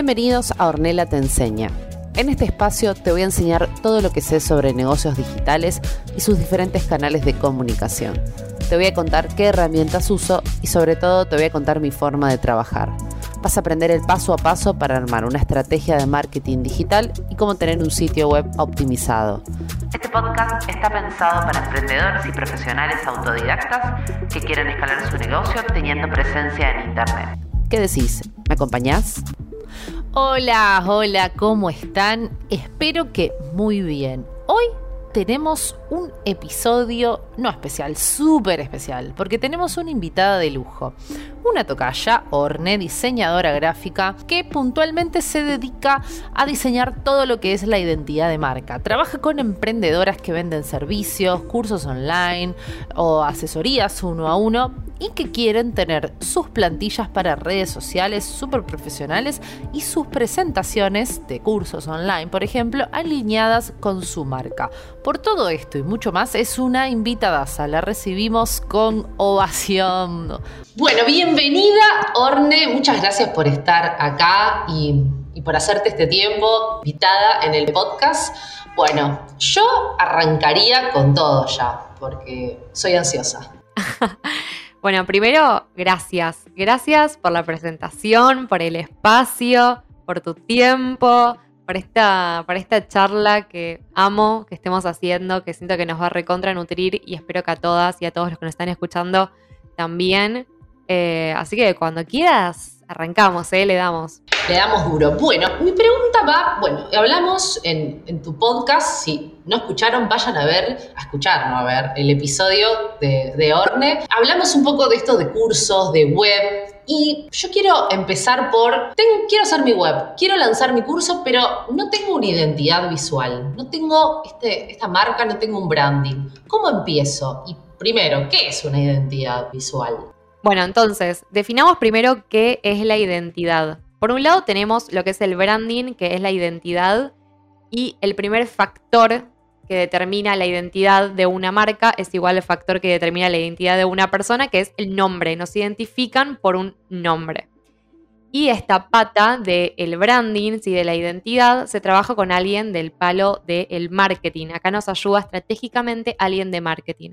Bienvenidos a Ornella Te Enseña. En este espacio te voy a enseñar todo lo que sé sobre negocios digitales y sus diferentes canales de comunicación. Te voy a contar qué herramientas uso y sobre todo te voy a contar mi forma de trabajar. Vas a aprender el paso a paso para armar una estrategia de marketing digital y cómo tener un sitio web optimizado. Este podcast está pensado para emprendedores y profesionales autodidactas que quieren escalar su negocio teniendo presencia en Internet. ¿Qué decís? ¿Me acompañás? Hola, hola, ¿cómo están? Espero que muy bien. Hoy tenemos un episodio, no especial, súper especial, porque tenemos una invitada de lujo, una tocaya, Orne, diseñadora gráfica, que puntualmente se dedica a diseñar todo lo que es la identidad de marca. Trabaja con emprendedoras que venden servicios, cursos online o asesorías uno a uno y que quieren tener sus plantillas para redes sociales súper profesionales y sus presentaciones de cursos online, por ejemplo, alineadas con su marca. Por todo esto y mucho más, es una invitada. La recibimos con ovación. Bueno, bienvenida, Orne. Muchas gracias por estar acá y, y por hacerte este tiempo invitada en el podcast. Bueno, yo arrancaría con todo ya, porque soy ansiosa. Bueno, primero, gracias. Gracias por la presentación, por el espacio, por tu tiempo, por esta, por esta charla que amo que estemos haciendo, que siento que nos va a recontra nutrir y espero que a todas y a todos los que nos están escuchando también. Eh, así que cuando quieras, arrancamos, ¿eh? Le damos. Le damos duro. Bueno, mi pregunta va, bueno, hablamos en, tu podcast, si no escucharon, vayan a ver, a escuchar, no a ver, el episodio de, de Orne. Hablamos un poco de esto de cursos, de web, y yo quiero empezar por, quiero hacer mi web, quiero lanzar mi curso, pero no tengo una identidad visual, no tengo este, esta marca, no tengo un branding. ¿Cómo empiezo? Y primero, ¿qué es una identidad visual? Bueno, entonces, definamos primero qué es la identidad. Por un lado tenemos lo que es el branding, que es la identidad, y el primer factor que determina la identidad de una marca es igual al factor que determina la identidad de una persona, que es el nombre. Nos identifican por un nombre. Y esta pata del branding, y de la identidad, se trabaja con alguien del palo del marketing. Acá nos ayuda estratégicamente alguien de marketing.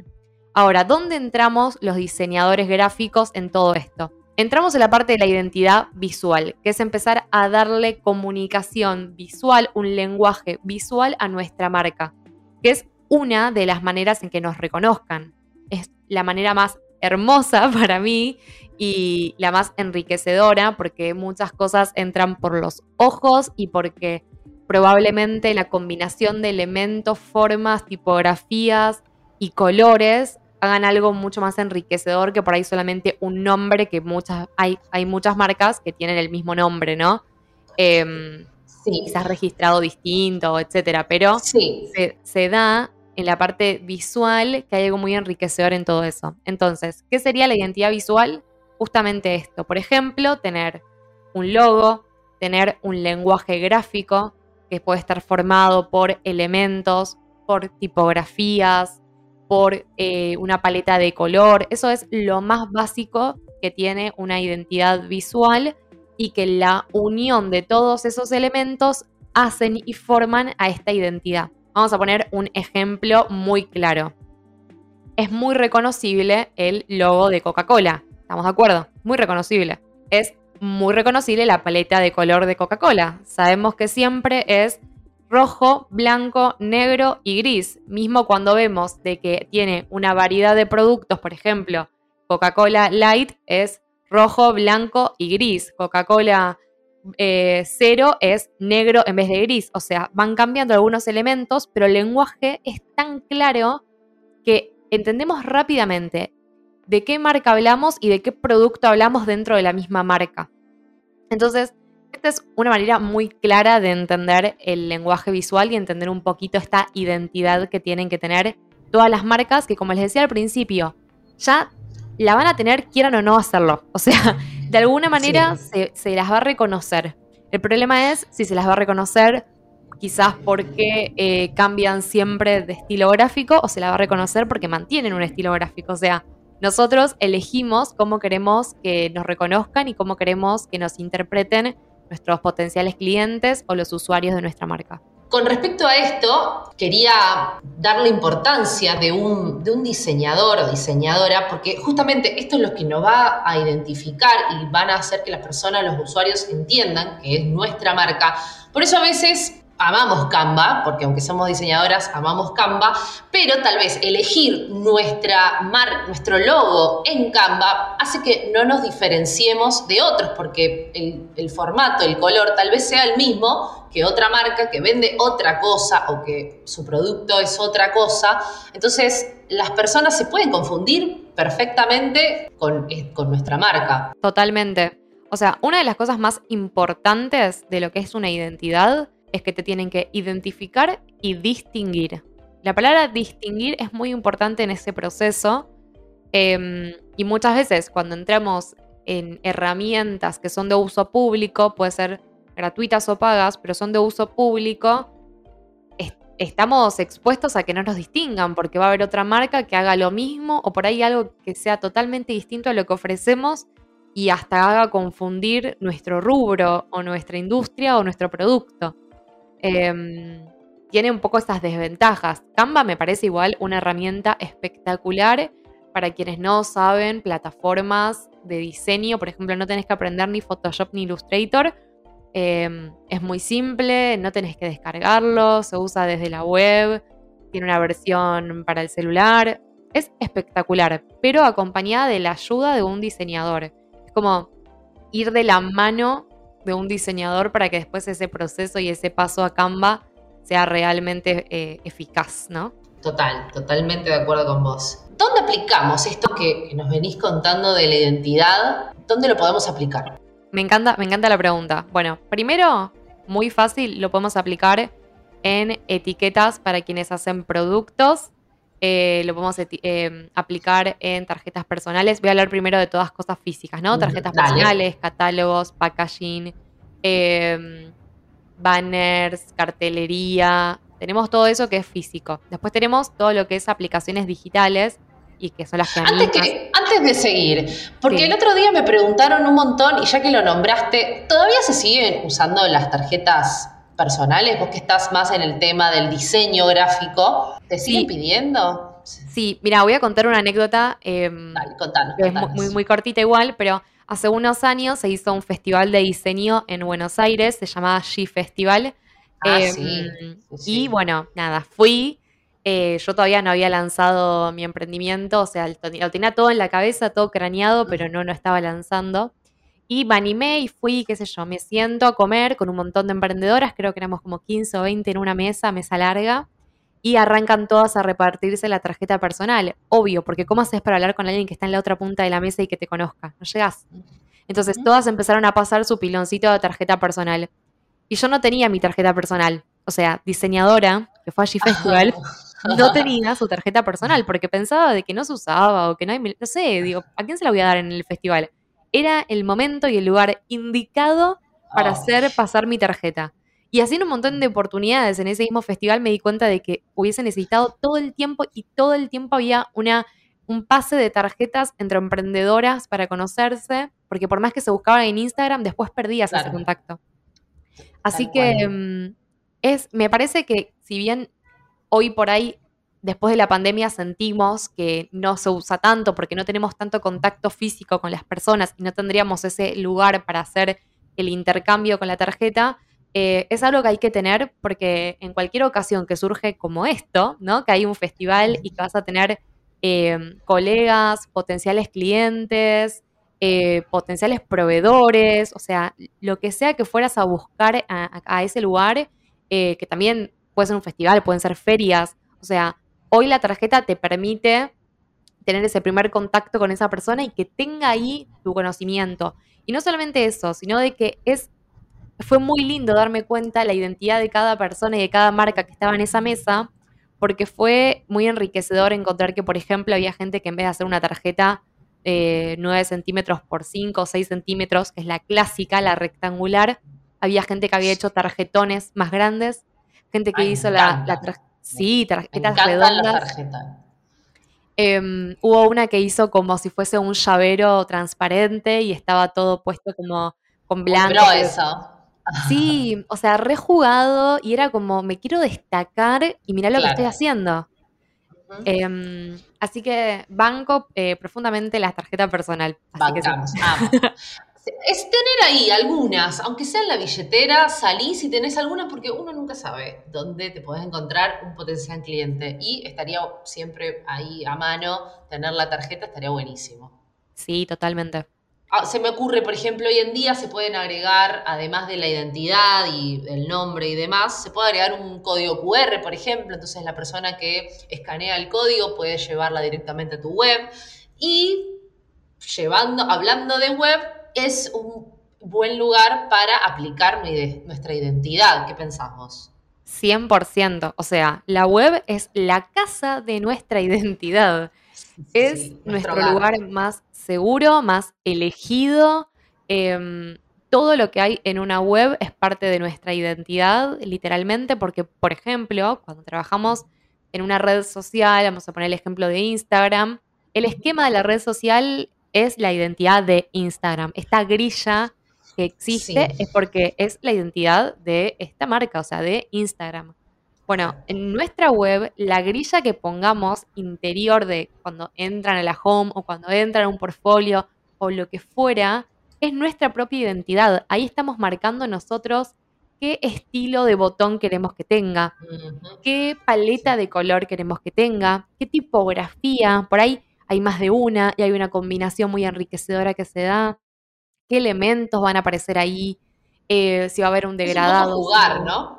Ahora, ¿dónde entramos los diseñadores gráficos en todo esto? Entramos en la parte de la identidad visual, que es empezar a darle comunicación visual, un lenguaje visual a nuestra marca, que es una de las maneras en que nos reconozcan. Es la manera más hermosa para mí y la más enriquecedora porque muchas cosas entran por los ojos y porque probablemente la combinación de elementos, formas, tipografías y colores hagan algo mucho más enriquecedor que por ahí solamente un nombre que muchas, hay, hay muchas marcas que tienen el mismo nombre, ¿no? Eh, sí. Quizás registrado distinto, etcétera, pero sí. se, se da en la parte visual que hay algo muy enriquecedor en todo eso. Entonces, ¿qué sería la identidad visual? Justamente esto. Por ejemplo, tener un logo, tener un lenguaje gráfico que puede estar formado por elementos, por tipografías, por eh, una paleta de color. Eso es lo más básico que tiene una identidad visual y que la unión de todos esos elementos hacen y forman a esta identidad. Vamos a poner un ejemplo muy claro. Es muy reconocible el logo de Coca-Cola. ¿Estamos de acuerdo? Muy reconocible. Es muy reconocible la paleta de color de Coca-Cola. Sabemos que siempre es rojo, blanco, negro y gris. Mismo cuando vemos de que tiene una variedad de productos, por ejemplo, Coca-Cola Light es rojo, blanco y gris. Coca-Cola eh, cero es negro en vez de gris. O sea, van cambiando algunos elementos, pero el lenguaje es tan claro que entendemos rápidamente de qué marca hablamos y de qué producto hablamos dentro de la misma marca. Entonces, esta es una manera muy clara de entender el lenguaje visual y entender un poquito esta identidad que tienen que tener todas las marcas que, como les decía al principio, ya la van a tener, quieran o no hacerlo. O sea, de alguna manera se, las va a reconocer. El problema es si se las va a reconocer quizás porque eh, cambian siempre de estilo gráfico o se la va a reconocer porque mantienen un estilo gráfico. O sea, nosotros elegimos cómo queremos que nos reconozcan y cómo queremos que nos interpreten nuestros potenciales clientes o los usuarios de nuestra marca. Con respecto a esto, quería darle importancia de un, de un, diseñador o diseñadora, porque justamente esto es lo que nos va a identificar y van a hacer que las personas, los usuarios entiendan que es nuestra marca. Por eso a veces amamos Canva, porque aunque somos diseñadoras, amamos Canva, pero tal vez elegir nuestra mar, nuestro logo en Canva hace que no nos diferenciemos de otros, porque el, formato, el color tal vez sea el mismo que otra marca que vende otra cosa o que su producto es otra cosa. Entonces, las personas se pueden confundir perfectamente con, eh, con nuestra marca. Totalmente. O sea, una de las cosas más importantes de lo que es una identidad es que te tienen que identificar y distinguir. La palabra distinguir es muy importante en ese proceso em, y muchas veces cuando entramos en herramientas que son de uso público, puede ser gratuitas o pagas, pero son de uso público, estamos expuestos a que no nos distingan porque va a haber otra marca que haga lo mismo o por ahí algo que sea totalmente distinto a lo que ofrecemos y hasta haga confundir nuestro rubro o nuestra industria o nuestro producto. Em, tiene un poco estas desventajas. Canva me parece igual una herramienta espectacular para quienes no saben plataformas de diseño. Por ejemplo, no tenés que aprender ni Photoshop ni Illustrator. Em, es muy simple, no tenés que descargarlo, se usa desde la web, tiene una versión para el celular. Es espectacular, pero acompañada de la ayuda de un diseñador. Es como ir de la mano de un diseñador para que después ese proceso y ese paso a Canva sea realmente eh, eficaz, ¿no? Total, totalmente de acuerdo con vos. ¿Dónde aplicamos esto que, nos venís contando de la identidad? ¿Dónde lo podemos aplicar? Me encanta, me encanta la pregunta. Bueno, primero, muy fácil, lo podemos aplicar en etiquetas para quienes hacen productos eh, lo podemos eh, aplicar en tarjetas personales. Voy a hablar primero de todas cosas físicas, ¿no? Tarjetas personales, catálogos, packaging, em, banners, cartelería. Tenemos todo eso que es físico. Después tenemos todo lo que es aplicaciones digitales y que son las que antes, antes de seguir, porque el otro día me preguntaron un montón y ya que lo nombraste, ¿todavía se siguen usando las tarjetas personales, vos que estás más en el tema del diseño gráfico, ¿te siguen pidiendo? Sí, mira, voy a contar una anécdota. Em, Dale, contanos, Es muy, muy cortita igual, pero hace unos años se hizo un festival de diseño en Buenos Aires, se llamaba G Festival. Ah, sí, em, Y bueno, nada, fui. Eh, yo todavía no había lanzado mi emprendimiento, o sea, lo tenía todo en la cabeza, todo craneado, pero no, no estaba lanzando. Y me animé y fui, qué sé yo, me siento a comer con un montón de emprendedoras, creo que éramos como 15 o 20 en una mesa, mesa larga, y arrancan todas a repartirse la tarjeta personal. Obvio, porque ¿cómo haces para hablar con alguien que está en la otra punta de la mesa y que te conozca? No llegas. Entonces todas empezaron a pasar su piloncito de tarjeta personal. Y yo no tenía mi tarjeta personal. O sea, diseñadora, que fue allí Festival, no tenía su tarjeta personal porque pensaba de que no se usaba o que no hay... No sé, digo, ¿a quién se la voy a dar en el festival? Era el momento y el lugar indicado para ah. hacer pasar mi tarjeta. Y haciendo un montón de oportunidades en ese mismo festival me di cuenta de que hubiese necesitado todo el tiempo y todo el tiempo había una, un pase de tarjetas entre emprendedoras para conocerse, porque por más que se buscaban en Instagram, después perdías ese contacto. Así que mm, es, me parece que si bien hoy por ahí después de la pandemia sentimos que no se usa tanto porque no tenemos tanto contacto físico con las personas y no tendríamos ese lugar para hacer el intercambio con la tarjeta, eh, es algo que hay que tener porque en cualquier ocasión que surge como esto, ¿no? Que hay un festival y que vas a tener eh, colegas, potenciales clientes, eh, potenciales proveedores, o sea, lo que sea que fueras a buscar a, a ese lugar, que también puede ser un festival, pueden ser ferias, o sea, Hoy la tarjeta te permite tener ese primer contacto con esa persona y que tenga ahí tu conocimiento. Y no solamente eso, sino de que es fue muy lindo darme cuenta la identidad de cada persona y de cada marca que estaba en esa mesa, porque fue muy enriquecedor encontrar que, por ejemplo, había gente que en vez de hacer una tarjeta eh, 9 centímetros por 5 o 6 centímetros, que es la clásica, la rectangular, había gente que había hecho tarjetones más grandes, gente que hizo la, la, Sí, tarjetas redondas. Em, hubo una que hizo como si fuese un llavero transparente y estaba todo puesto como con blanco. eso. Sí, o sea, rejugado y era como, me quiero destacar y mirá lo que estoy haciendo. Em, así que banco eh, profundamente la tarjeta personal. Bancamos, Es tener ahí algunas, aunque sea en la billetera, salís y tenés algunas porque uno nunca sabe dónde te podés encontrar un potencial cliente. Y estaría siempre ahí a mano tener la tarjeta, estaría buenísimo. Sí, totalmente. Ah, se me ocurre, por ejemplo, hoy en día se pueden agregar, además de la identidad y el nombre y demás, se puede agregar un código QR, por ejemplo, entonces la persona que escanea el código puede llevarla directamente a tu web y llevando, hablando de web, es un buen lugar para aplicar nuestra identidad. ¿Qué pensamos? 100%, o sea, la web es la casa de nuestra identidad. es nuestro lugar más seguro, más elegido. Em, todo lo que hay en una web es parte de nuestra identidad, literalmente, porque, por ejemplo, cuando trabajamos en una red social, vamos a poner el ejemplo de Instagram, el esquema de la red social es la identidad de Instagram. Esta grilla que existe es porque es la identidad de esta marca, o sea, de Instagram. Bueno, en nuestra web, la grilla que pongamos interior de cuando entran a la home o cuando entran a un portfolio o lo que fuera, es nuestra propia identidad. Ahí estamos marcando nosotros qué estilo de botón queremos que tenga, qué paleta de color queremos que tenga, qué tipografía. Por ahí hay más de una y hay una combinación muy enriquecedora que se da, qué elementos van a aparecer ahí, eh, si va a haber un degradado. Jugar, ¿no?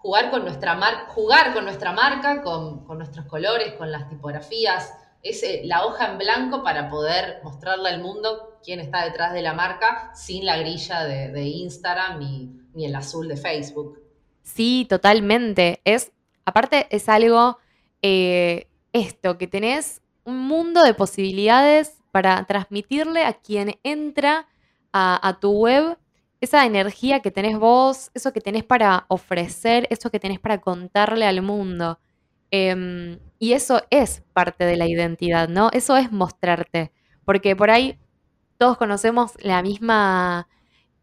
jugar con nuestra, mar jugar con nuestra marca, con, nuestros colores, con las tipografías, es eh, la hoja en blanco para poder mostrarle al mundo quién está detrás de la marca sin la grilla de, Instagram ni, el azul de Facebook. Sí, totalmente. Es, aparte, es algo, eh, esto, que tenés un mundo de posibilidades para transmitirle a quien entra a tu web esa energía que tenés vos, eso que tenés para ofrecer, eso que tenés para contarle al mundo. Em, y eso es parte de la identidad, ¿no? Eso es mostrarte. Porque por ahí todos conocemos la misma,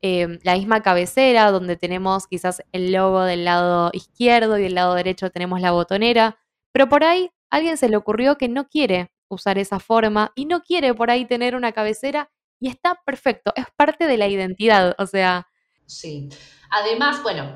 em, la misma cabecera, donde tenemos quizás el logo del lado izquierdo y del lado derecho tenemos la botonera. Pero por ahí alguien se le ocurrió que no quiere usar esa forma y no quiere por ahí tener una cabecera y está perfecto, es parte de la identidad, o sea. Sí. Además, bueno,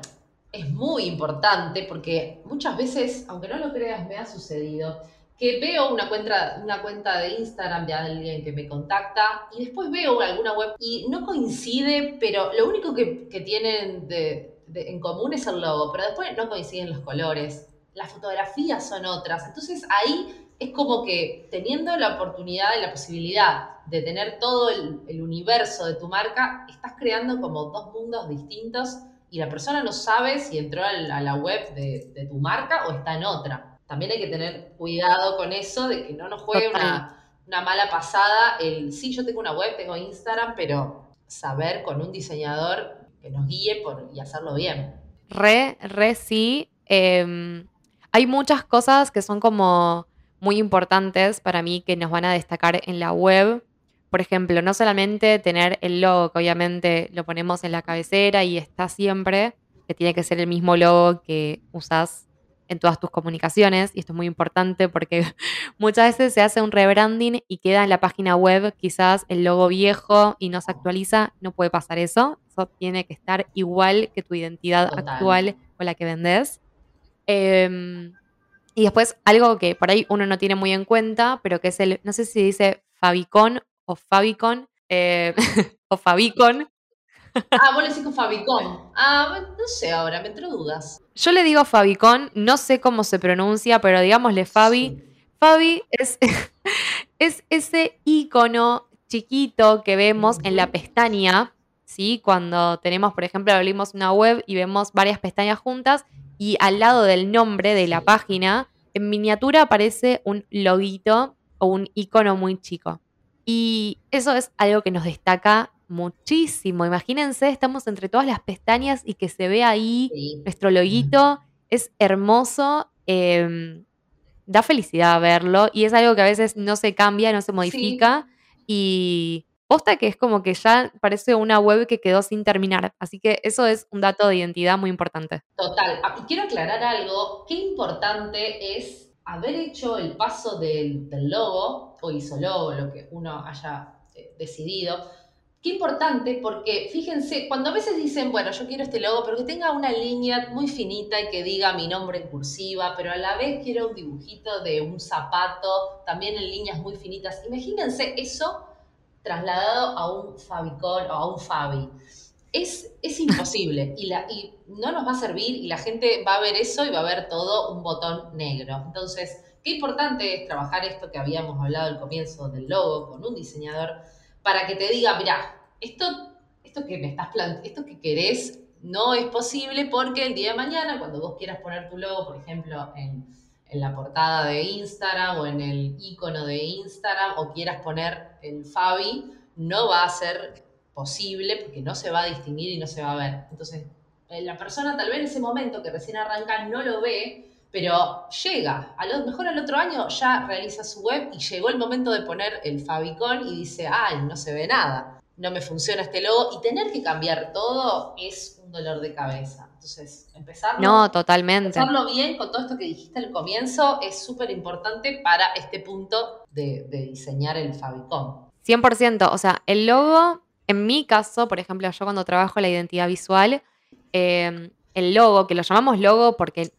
es muy importante porque muchas veces, aunque no lo creas, me ha sucedido que veo una cuenta, una cuenta de Instagram de alguien que me contacta y después veo alguna web y no coincide, pero lo único que, tienen en común es el logo, pero después no coinciden los colores. Las fotografías son otras. Entonces ahí es como que teniendo la oportunidad y la posibilidad de tener todo el, universo de tu marca, estás creando como dos mundos distintos y la persona no sabe si entró a la, web de, tu marca o está en otra. También hay que tener cuidado con eso de que no nos juegue una, mala pasada el, sí, yo tengo una web, tengo Instagram, pero saber con un diseñador que nos guíe por, y hacerlo bien. Re, re sí. Em, hay muchas cosas que son como muy importantes para mí que nos van a destacar en la web. Por ejemplo, no solamente tener el logo, que obviamente lo ponemos en la cabecera y está siempre, que tiene que ser el mismo logo que usas en todas tus comunicaciones, y esto es muy importante porque muchas veces se hace un rebranding y queda en la página web quizás el logo viejo y no se actualiza, no puede pasar eso, eso tiene que estar igual que tu identidad actual con la que vendes. Em, y después algo que por ahí uno no tiene muy en cuenta, pero que es el, no sé si dice Fabicon o Fabicon, eh, o Fabicon. Ah, vos le decís con Fabicon. Ah, no sé ahora, me entro dudas. Yo le digo Fabicon, no sé cómo se pronuncia, pero digámosle Fabi. Fabi es, es ese icono chiquito que vemos en la pestaña, ¿sí? Cuando tenemos, por ejemplo, abrimos una web y vemos varias pestañas juntas y al lado del nombre de la página, en miniatura aparece un loguito o un icono muy chico. Y eso es algo que nos destaca muchísimo. Imagínense, estamos entre todas las pestañas y que se ve ahí nuestro loguito. Es hermoso. Em, da felicidad verlo y es algo que a veces no se cambia, no se modifica. Y posta que es como que ya parece una web que quedó sin terminar. Así que eso es un dato de identidad muy importante. Total. Ah, quiero aclarar algo. Qué importante es haber hecho el paso del, logo, o hizo logo, lo que uno haya eh, decidido. Qué importante porque fíjense, cuando a veces dicen, bueno, yo quiero este logo, pero que tenga una línea muy finita y que diga mi nombre en cursiva, pero a la vez quiero un dibujito de un zapato, también en líneas muy finitas. Imagínense eso trasladado a un Fabicon o a un Fabi. Es, es imposible y, la, y no nos va a servir y la gente va a ver eso y va a ver todo un botón negro. Entonces, qué importante es trabajar esto que habíamos hablado al comienzo del logo con un diseñador para que te diga, mira, esto, esto que me estás esto que querés no es posible porque el día de mañana, cuando vos quieras poner tu logo, por ejemplo, en, en la portada de Instagram o en el icono de Instagram o quieras poner el Fabi, no va a ser posible porque no se va a distinguir y no se va a ver. Entonces, eh, la persona tal vez en ese momento que recién arranca no lo ve, pero llega. A lo mejor al otro año ya realiza su web y llegó el momento de poner el Fabicon y dice, ay, no se ve nada, no me funciona este logo. Y tener que cambiar todo es un dolor de cabeza. Entonces, empezarlo, no, totalmente. empezarlo bien con todo esto que dijiste al comienzo es súper importante para este punto de, diseñar el Fabicon. 100%, o sea, el logo, en mi caso, por ejemplo, yo cuando trabajo la identidad visual, eh, el logo, que lo llamamos logo porque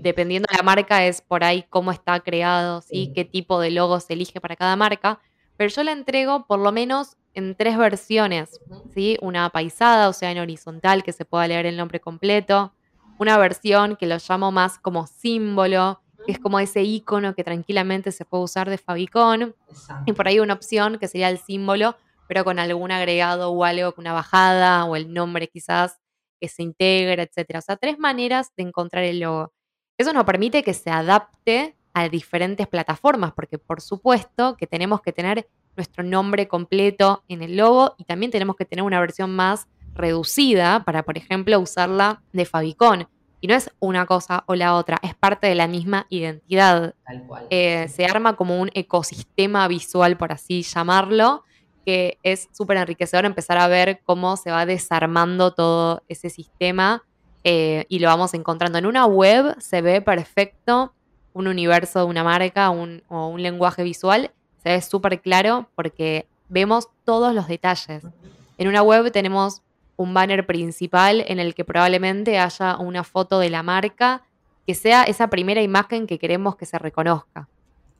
dependiendo de la marca es por ahí cómo está creado, ¿sí? qué tipo de logo se elige para cada marca, pero yo la entrego por lo menos en tres versiones, ¿sí? Una paisada, o sea, en horizontal, que se pueda leer el nombre completo, una versión que lo llamo más como símbolo, que es como ese icono que tranquilamente se puede usar de Fabicon, y por ahí una opción que sería el símbolo, pero con algún agregado o algo, una bajada o el nombre quizás que se integra, etcétera. O sea, tres maneras de encontrar el logo. Eso nos permite que se adapte a diferentes plataformas, porque por supuesto que tenemos que tener nuestro nombre completo en el logo y también tenemos que tener una versión más reducida para, por ejemplo, usarla de Fabicon. Y no es una cosa o la otra, es parte de la misma identidad. Tal cual. Eh, se arma como un ecosistema visual, por así llamarlo, que es súper enriquecedor empezar a ver cómo se va desarmando todo ese sistema eh, y lo vamos encontrando. En una web se ve perfecto un universo de una marca o un lenguaje visual, se ve súper claro porque vemos todos los detalles. En una web tenemos un banner principal en el que probablemente haya una foto de la marca que sea esa primera imagen que queremos que se reconozca.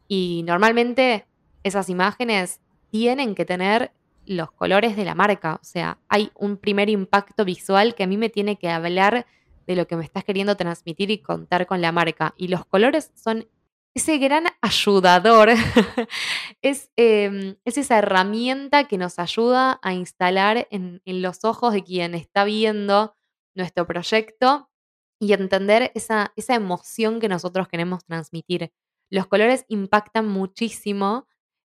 Y normalmente esas imágenes tienen que tener los colores de la marca. O sea, hay un primer impacto visual que a mí me tiene que hablar de lo que me estás queriendo transmitir y contar con la marca. Y los colores son ese gran ayudador, es, em, es, esa herramienta que nos ayuda a instalar en, en, los ojos de quien está viendo nuestro proyecto y entender esa, esa emoción que nosotros queremos transmitir. Los colores impactan muchísimo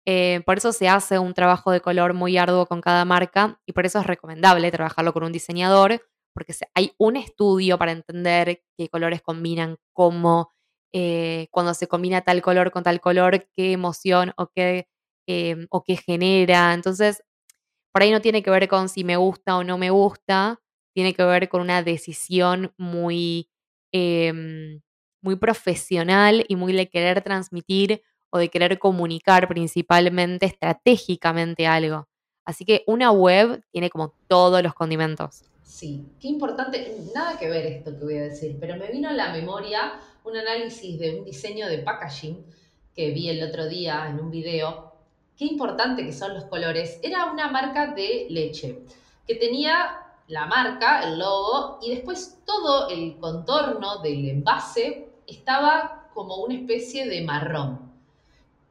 eh, por eso se hace un trabajo de color muy arduo con cada marca y por eso es recomendable trabajarlo con un diseñador, porque hay un estudio para entender qué colores combinan, cómo, eh, cuando se combina tal color con tal color, qué emoción o qué, em, o qué genera. Entonces, por ahí no tiene que ver con si me gusta o no me gusta, tiene que ver con una decisión muy, em, muy profesional y muy de querer transmitir o de querer comunicar principalmente estratégicamente algo. Así que una web tiene como todos los condimentos. Sí, qué importante, nada que ver esto que voy a decir, pero me vino a la memoria un análisis de un diseño de packaging que vi el otro día en un video. Qué importante que son los colores. Era una marca de leche que tenía la marca, el logo y después todo el contorno del envase estaba como una especie de marrón.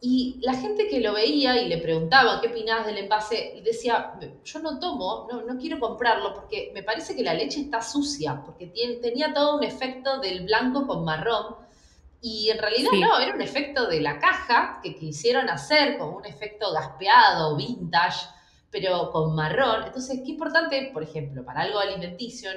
Y la gente que lo veía y le preguntaba qué opinabas del envase, decía, yo no tomo, no, no quiero comprarlo porque me parece que la leche está sucia, porque tiene, tenía todo un efecto del blanco con marrón. Y en realidad no, era un efecto de la caja que quisieron hacer, como un efecto gaspeado, vintage, pero con marrón. Entonces, qué importante, por ejemplo, para algo alimenticio,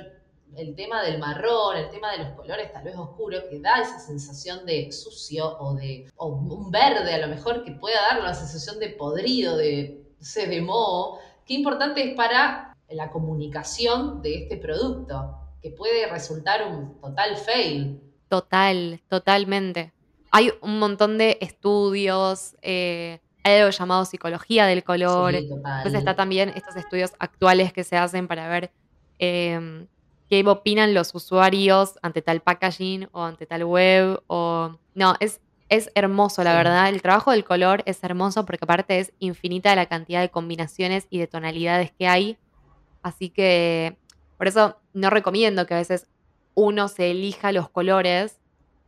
el tema del marrón, el tema de los colores tal vez oscuros, que da esa sensación de sucio o de un verde a lo mejor que pueda dar una sensación de podrido, de, se de moho, qué importante es para la comunicación de este producto, que puede resultar un total fail. Total, totalmente. Hay un montón de estudios, eh, hay algo llamado psicología del color. Sí, total. Después está también estos estudios actuales que se hacen para ver eh, qué opinan los usuarios ante tal packaging o ante tal web. O... No, es, es hermoso, la verdad. El trabajo del color es hermoso porque aparte es infinita la cantidad de combinaciones y de tonalidades que hay. Así que por eso no recomiendo que a veces uno se elija los colores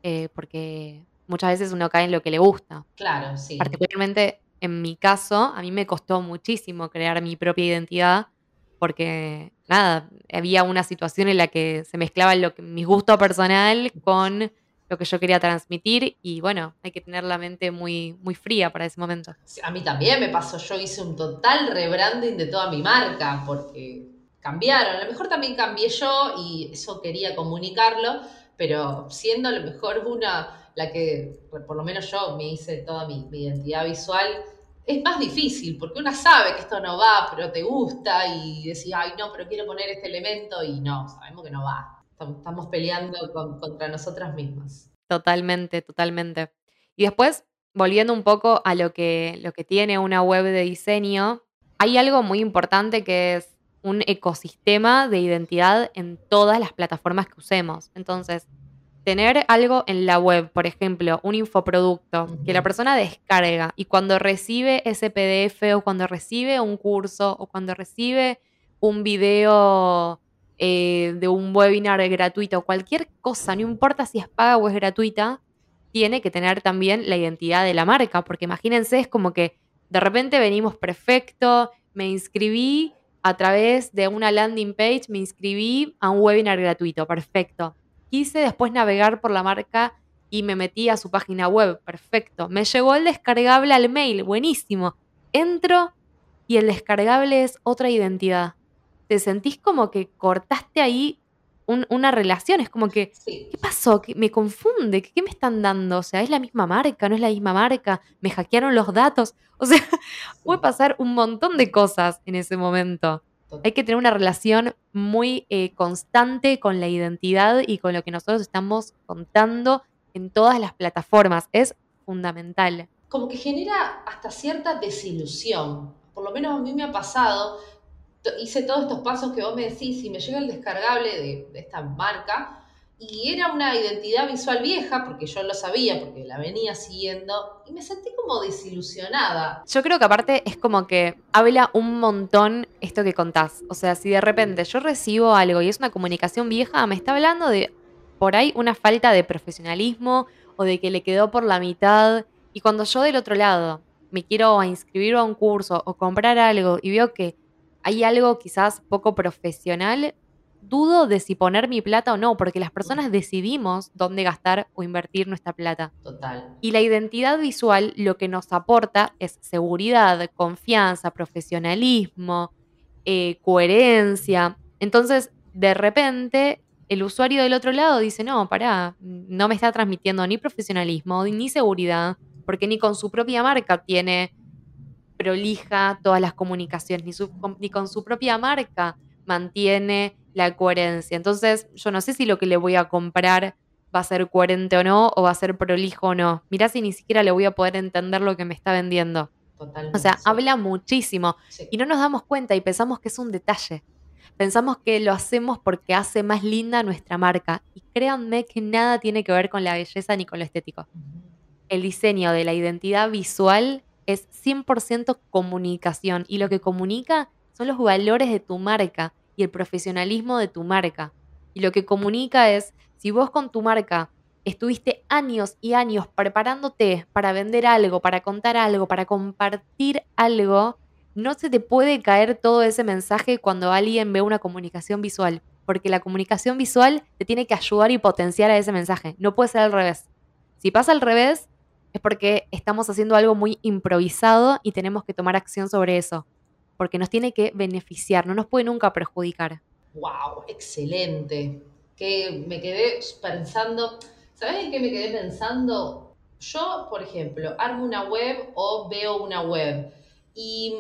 eh, porque muchas veces uno cae en lo que le gusta. Claro, sí. Particularmente en mi caso, a mí me costó muchísimo crear mi propia identidad porque, nada, había una situación en la que se mezclaba lo que, mi gusto personal con lo que yo quería transmitir y bueno, hay que tener la mente muy, muy fría para ese momento. A mí también me pasó, yo hice un total rebranding de toda mi marca porque cambiaron. A lo mejor también cambié yo y eso quería comunicarlo, pero siendo a lo mejor una, la que por lo menos yo me hice toda mi, mi identidad visual, es más difícil porque una sabe que esto no va, pero te gusta y decís, ay no, pero quiero poner este elemento y no, sabemos que no va. Estamos peleando con- contra nosotras mismas. Totalmente, totalmente. Y después, volviendo un poco a lo que, lo que tiene una web de diseño, hay algo muy importante que es un ecosistema de identidad en todas las plataformas que usemos. Entonces, tener algo en la web, por ejemplo, un infoproducto que la persona descarga y cuando recibe ese PDF o cuando recibe un curso o cuando recibe un video eh, de un webinar gratuito, cualquier cosa, no importa si es paga o es gratuita, tiene que tener también la identidad de la marca, porque imagínense, es como que de repente venimos perfecto, me inscribí a través de una landing page, me inscribí a un webinar gratuito, perfecto. Quise después navegar por la marca y me metí a su página web, perfecto. Me llegó el descargable al mail, buenísimo. Entro y el descargable es otra identidad. Te sentís como que cortaste ahí un- una relación, es como que Sí. ¿Qué pasó? ¿Qué- me confunde. ¿Qué, qué me están dando? O sea, ¿es la misma marca? ¿No es la misma marca? ¿Me hackearon los datos? O sea, puede pasar un montón de cosas en ese momento. Hay que tener una relación muy eh, constante con la identidad y con lo que nosotros estamos contando en todas las plataformas. Es fundamental. como que genera hasta cierta desilusión. Por lo menos a mí me ha pasado, hice todos estos pasos que vos me decís y me llega el descargable de, de esta marca y era una identidad visual vieja, porque yo lo sabía, porque la venía siguiendo, y me sentí como desilusionada. Yo creo que aparte es como que habla un montón esto que contás. O sea, si de repente yo recibo algo y es una comunicación vieja, me está hablando de por ahí una falta de profesionalismo o de que le quedó por la mitad. Y cuando yo del otro lado me quiero inscribir a un curso o comprar algo y veo que hay algo quizás poco profesional, dudo de si poner mi plata o no, porque las personas decidimos dónde gastar o invertir nuestra plata. Total. Y la identidad visual lo que nos aporta es seguridad, confianza, profesionalismo, eh, coherencia. Entonces, de repente, el usuario del otro lado dice, no, pará, no me está transmitiendo ni profesionalismo ni seguridad, porque ni con su propia marca tiene prolija todas las comunicaciones, ni, su- ni con su propia marca mantiene la coherencia. Entonces, yo no sé si lo que le voy a comprar va a ser coherente o no, o va a ser prolijo o no. Mirá si ni siquiera le voy a poder entender lo que me está vendiendo. Totalmente. O sea, sí. habla muchísimo Sí. y no nos damos cuenta y pensamos que es un detalle. Pensamos que lo hacemos porque hace más linda nuestra marca. Y créanme que nada tiene que ver con la belleza ni con lo estético. El diseño de la identidad visual es 100% comunicación y lo que comunica son los valores de tu marca y el profesionalismo de tu marca. Y lo que comunica es, si vos con tu marca estuviste años y años preparándote para vender algo, para contar algo, para compartir algo, no se te puede caer todo ese mensaje cuando alguien ve una comunicación visual, porque la comunicación visual te tiene que ayudar y potenciar a ese mensaje, no puede ser al revés. Si pasa al revés, es porque estamos haciendo algo muy improvisado y tenemos que tomar acción sobre eso, porque nos tiene que beneficiar, no nos puede nunca perjudicar. Wow, excelente. Que me quedé pensando, ¿sabes en qué me quedé pensando? Yo, por ejemplo, armo una web o veo una web y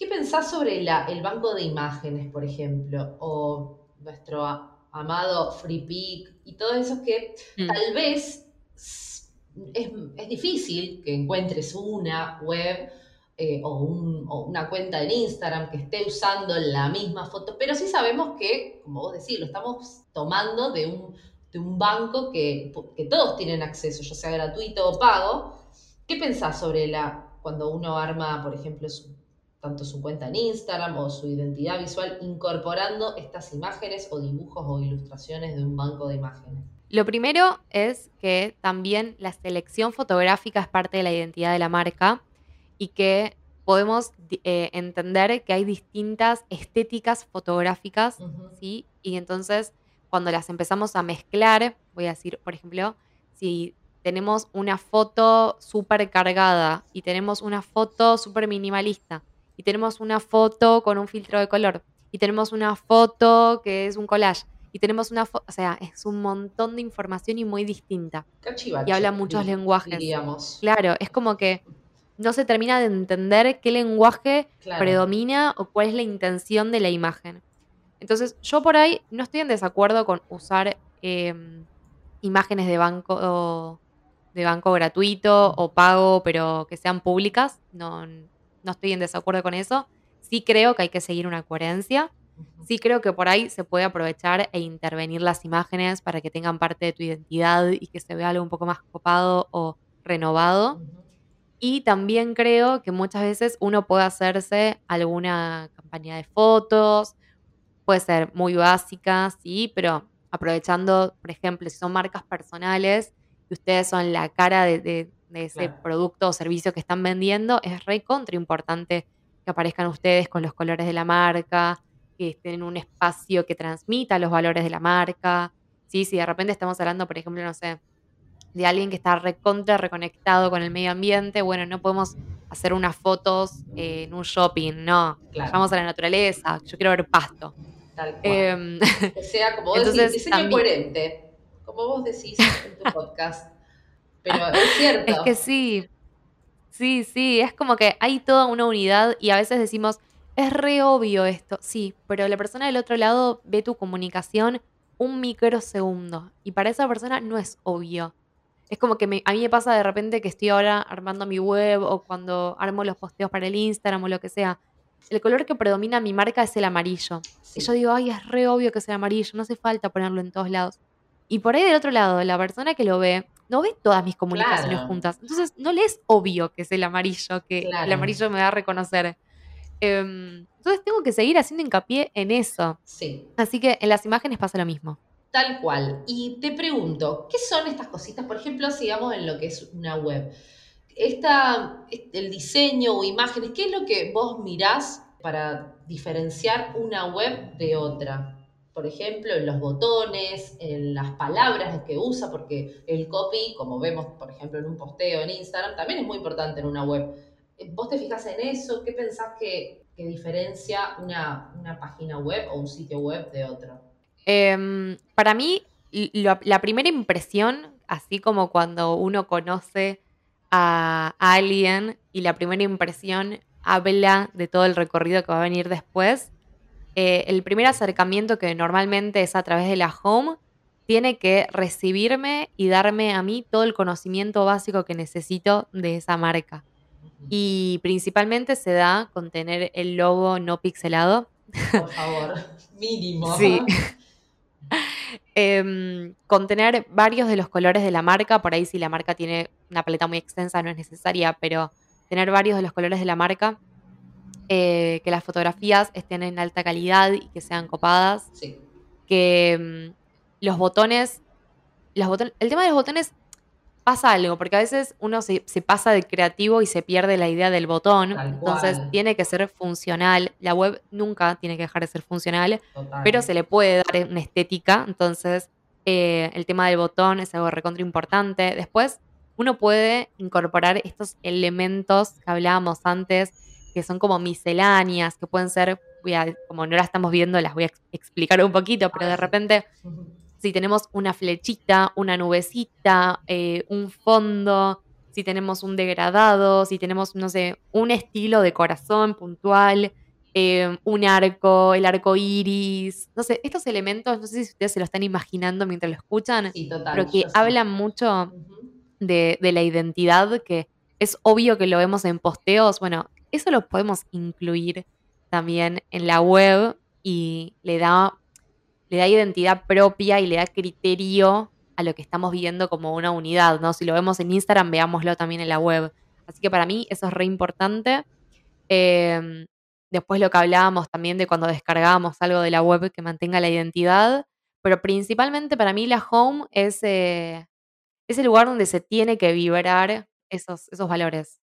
¿Qué pensás sobre la, el banco de imágenes, por ejemplo? O nuestro amado FreePic y todos esos que Mm. tal vez es, es difícil que encuentres una web eh, o, un- o una cuenta en Instagram que esté usando la misma foto, pero sí sabemos que, como vos decís, lo estamos tomando de un, de un banco que, que todos tienen acceso, ya sea gratuito o pago. ¿Qué pensás sobre la cuando uno arma, por ejemplo, tanto su cuenta en Instagram o su identidad visual incorporando estas imágenes o dibujos o ilustraciones de un banco de imágenes? Lo primero es que también la selección fotográfica es parte de la identidad de la marca y que podemos eh, entender que hay distintas estéticas fotográficas. ¿sí? Y entonces cuando las empezamos a mezclar, voy a decir, por ejemplo, si tenemos una foto súper cargada y tenemos una foto súper minimalista y tenemos una foto con un filtro de color y tenemos una foto que es un collage y tenemos una foto, o sea, es un montón de información y muy distinta. Cachivache, Y habla muchos lenguajes. Diríamos. Claro, es como que no se termina de entender qué lenguaje Claro. predomina o cuál es la intención de la imagen. Entonces, yo por ahí no estoy en desacuerdo con usar eh, imágenes de banco de banco gratuito o pago, pero que sean públicas. No, no estoy en desacuerdo con eso. Sí creo que hay que seguir una coherencia. Sí creo que por ahí se puede aprovechar e intervenir las imágenes para que tengan parte de tu identidad y que se vea algo un poco más copado o renovado. Y también creo que muchas veces uno puede hacerse alguna campaña de fotos, puede ser muy básica, sí, pero aprovechando, por ejemplo, si son marcas personales y ustedes son la cara de, de- de ese Claro. producto o servicio que están vendiendo, es re contra importante que aparezcan ustedes con los colores de la marca, que estén en un espacio que transmita los valores de la marca. Sí, si de repente estamos hablando, por ejemplo, no sé, de alguien que está recontra reconectado con el medio ambiente, bueno, no podemos hacer unas fotos eh, en un shopping, no. Claro. Vamos a la naturaleza, yo quiero ver pasto. Tal cual. Em, que sea, como vos entonces, decís, diseño también- coherente, como vos decís en tu podcast. Pero es cierto. es que sí, sí, sí, es como que hay toda una unidad y a veces decimos, es re obvio esto, sí, pero la persona del otro lado ve tu comunicación un microsegundo y para esa persona no es obvio. Es como que me- a mí me pasa de repente que estoy ahora armando mi web o cuando armo los posteos para el Instagram o lo que sea. El color que predomina en mi marca es el amarillo. Sí. Y yo digo, ay, es re obvio que es el amarillo, no hace falta ponerlo en todos lados. Y por ahí del otro lado, la persona que lo ve, no ve todas mis comunicaciones Claro. juntas. Entonces, no le es obvio que es el amarillo, que el Claro. amarillo me va a reconocer. Em, entonces, tengo que seguir haciendo hincapié en eso. Sí, Así que en las imágenes pasa lo mismo. Tal cual. Y te pregunto, ¿qué son estas cositas? Por ejemplo, sigamos en lo que es una web. Esta, el diseño o imágenes, ¿qué es lo que vos mirás para diferenciar una web de otra? Por ejemplo, en los botones, en las palabras que usa, porque el copy, como vemos, por ejemplo, en un posteo en Instagram, también es muy importante en una web. ¿Vos te fijas en eso? ¿Qué pensás que, que diferencia una, una página web o un sitio web de otro? Em, para mí, lo- la primera impresión, así como cuando uno conoce a alguien y la primera impresión habla de todo el recorrido que va a venir después, eh, el primer acercamiento que normalmente es a través de la home tiene que recibirme y darme a mí todo el conocimiento básico que necesito de esa marca. Y principalmente se da con tener el logo no pixelado. Por favor, mínimo. Sí. Em, con tener varios de los colores de la marca, por ahí si la marca tiene una paleta muy extensa no es necesaria, pero tener varios de los colores de la marca, eh, que las fotografías estén en alta calidad y que sean copadas, Sí, que mm, los botones, los botones, el tema de los botones pasa algo, porque a veces uno se, se pasa de creativo y se pierde la idea del botón, entonces tiene que ser funcional, la web nunca tiene que dejar de ser funcional, total. pero se le puede dar una estética, entonces eh, el tema del botón es algo recontra importante. Después, uno puede incorporar estos elementos que hablábamos antes, que son como misceláneas, que pueden ser, voy a- como no las estamos viendo, las voy a ex- explicar un poquito, pero de repente, si tenemos una flechita, una nubecita, eh, un fondo, si tenemos un degradado, si tenemos, no sé, un estilo de corazón puntual, eh, un arco, el arco iris, no sé, estos elementos, no sé si ustedes se lo están imaginando mientras lo escuchan, pero que hablan mucho de, de la identidad, que es obvio que lo vemos en posteos, bueno, eso lo podemos incluir también en la web y le da, le da identidad propia y le da criterio a lo que estamos viendo como una unidad, ¿no? Si lo vemos en Instagram, veámoslo también en la web. Así que para mí eso es re importante. Em, después lo que hablábamos también de cuando descargábamos algo de la web que mantenga la identidad, pero principalmente para mí la home es, eh, es el lugar donde se tiene que vibrar esos, esos valores.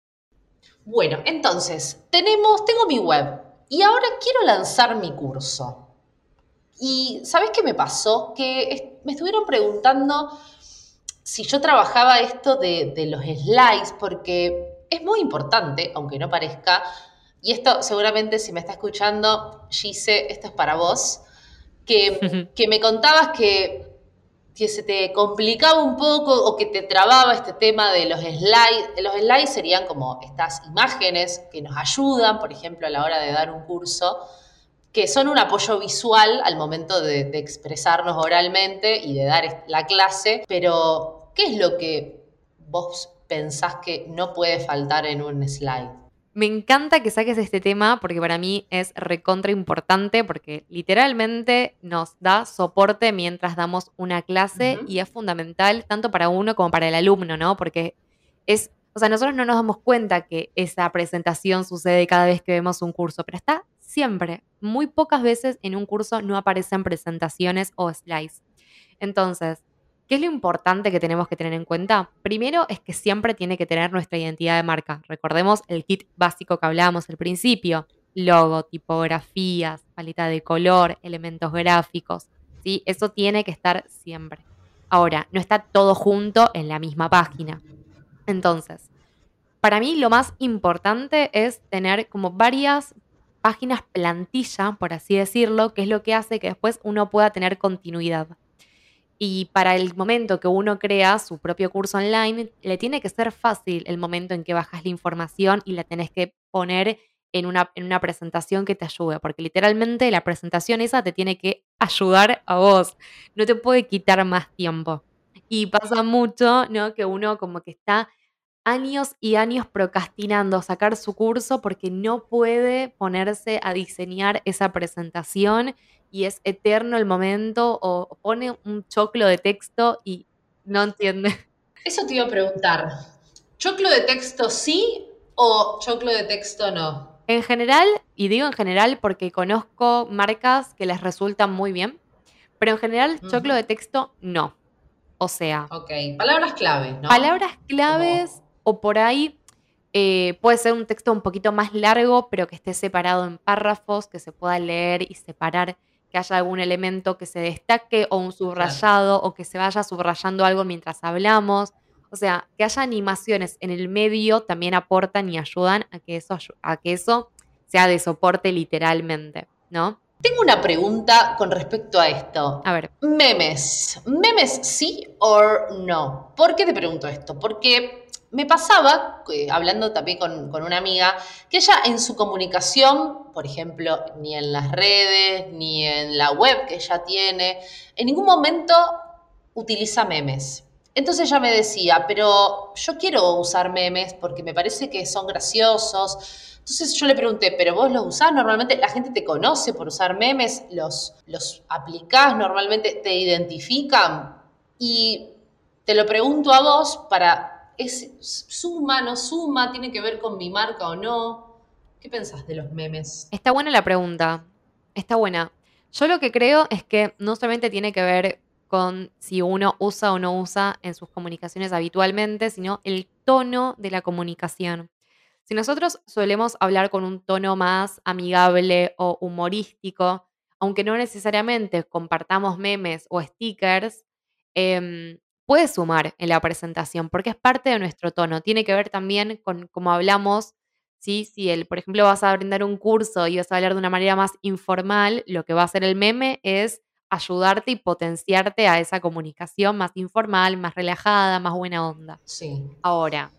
Bueno, entonces, tenemos, tengo mi web y ahora quiero lanzar mi curso. Y ¿sabes qué me pasó? Que me estuvieron preguntando si yo trabajaba esto de, los slides, porque es muy importante, aunque no parezca, y esto seguramente si me está escuchando, Gise, esto es para vos, que, que me contabas que que se te complicaba un poco o que te trababa este tema de los slides. Los slides serían como estas imágenes que nos ayudan, por ejemplo, a la hora de dar un curso, que son un apoyo visual al momento de, de expresarnos oralmente y de dar la clase, pero ¿qué es lo que vos pensás que no puede faltar en un slide? Me encanta que saques este tema porque para mí es recontra importante porque literalmente nos da soporte mientras damos una clase y es fundamental tanto para uno como para el alumno, ¿no? Porque es, o sea, nosotros no nos damos cuenta que esa presentación sucede cada vez que vemos un curso, pero está siempre. Muy pocas veces en un curso no aparecen presentaciones o slides. Entonces, ¿Qué es lo importante que tenemos que tener en cuenta? Primero es que siempre tiene que tener nuestra identidad de marca. Recordemos el kit básico que hablábamos al principio. Logo, tipografías, paleta de color, elementos gráficos. ¿sí? Eso tiene que estar siempre. Ahora, no está todo junto en la misma página. Entonces, para mí lo más importante es tener como varias páginas plantilla, por así decirlo, que es lo que hace que después uno pueda tener continuidad. Y para el momento que uno crea su propio curso online, le tiene que ser fácil el momento en que bajas la información y la tenés que poner en una, en una presentación que te ayude, porque literalmente la presentación esa te tiene que ayudar a vos, no te puede quitar más tiempo. Y pasa mucho, ¿no? Que uno como que está años y años procrastinando sacar su curso porque no puede ponerse a diseñar esa presentación y es eterno el momento o pone un choclo de texto y no entiende. Eso te iba a preguntar. ¿Choclo de texto sí o choclo de texto no? En general, y digo en general porque conozco marcas que les resultan muy bien, pero en general choclo de texto no. O sea. Ok, palabras claves, ¿no? Palabras claves o por ahí eh, puede ser un texto un poquito más largo, pero que esté separado en párrafos, que se pueda leer y separar que haya algún elemento que se destaque o un subrayado o que se vaya subrayando algo mientras hablamos. O sea, que haya animaciones en el medio también aportan y ayudan a que eso, a que eso sea de soporte literalmente, ¿no? Tengo una pregunta con respecto a esto. A ver. Memes. ¿Memes sí o no? ¿Por qué te pregunto esto? Porque me pasaba, hablando también con, una amiga, que ella en su comunicación, por ejemplo, ni en las redes, ni en la web que ella tiene, en ningún momento utiliza memes. Entonces ella me decía, pero yo quiero usar memes porque me parece que son graciosos. Entonces yo le pregunté, ¿pero vos los usás normalmente? ¿La gente te conoce por usar memes? ¿Los, los aplicás normalmente? ¿Te identifican? Y te lo pregunto a vos para ¿Es suma, no suma? ¿Tiene que ver con mi marca o no? ¿Qué pensás de los memes? Está buena la pregunta. Está buena. Yo lo que creo es que no solamente tiene que ver con si uno usa o no usa en sus comunicaciones habitualmente, sino el tono de la comunicación. Si nosotros solemos hablar con un tono más amigable o humorístico, aunque no necesariamente compartamos memes o stickers, eh, puede sumar en la presentación porque es parte de nuestro tono. Tiene que ver también con cómo hablamos. Si, el, por ejemplo, vas a brindar un curso y vas a hablar de una manera más informal, lo que va a hacer el meme es ayudarte y potenciarte a esa comunicación más informal, más relajada, más buena onda. Sí. Ahora,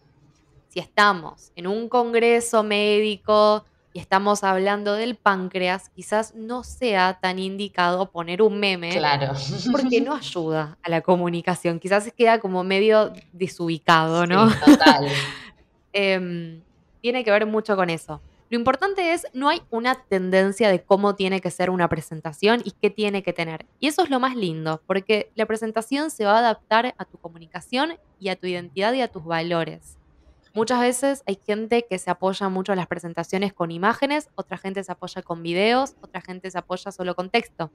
si estamos en un congreso médico y estamos hablando del páncreas, quizás no sea tan indicado poner un meme. Claro. Porque no ayuda a la comunicación. Quizás queda como medio desubicado, ¿no? Sí, total. Em, tiene que ver mucho con eso. Lo importante es, no hay una tendencia de cómo tiene que ser una presentación y qué tiene que tener. Y eso es lo más lindo, porque la presentación se va a adaptar a tu comunicación y a tu identidad y a tus valores. Muchas veces hay gente que se apoya mucho en las presentaciones con imágenes, otra gente se apoya con videos, otra gente se apoya solo con texto.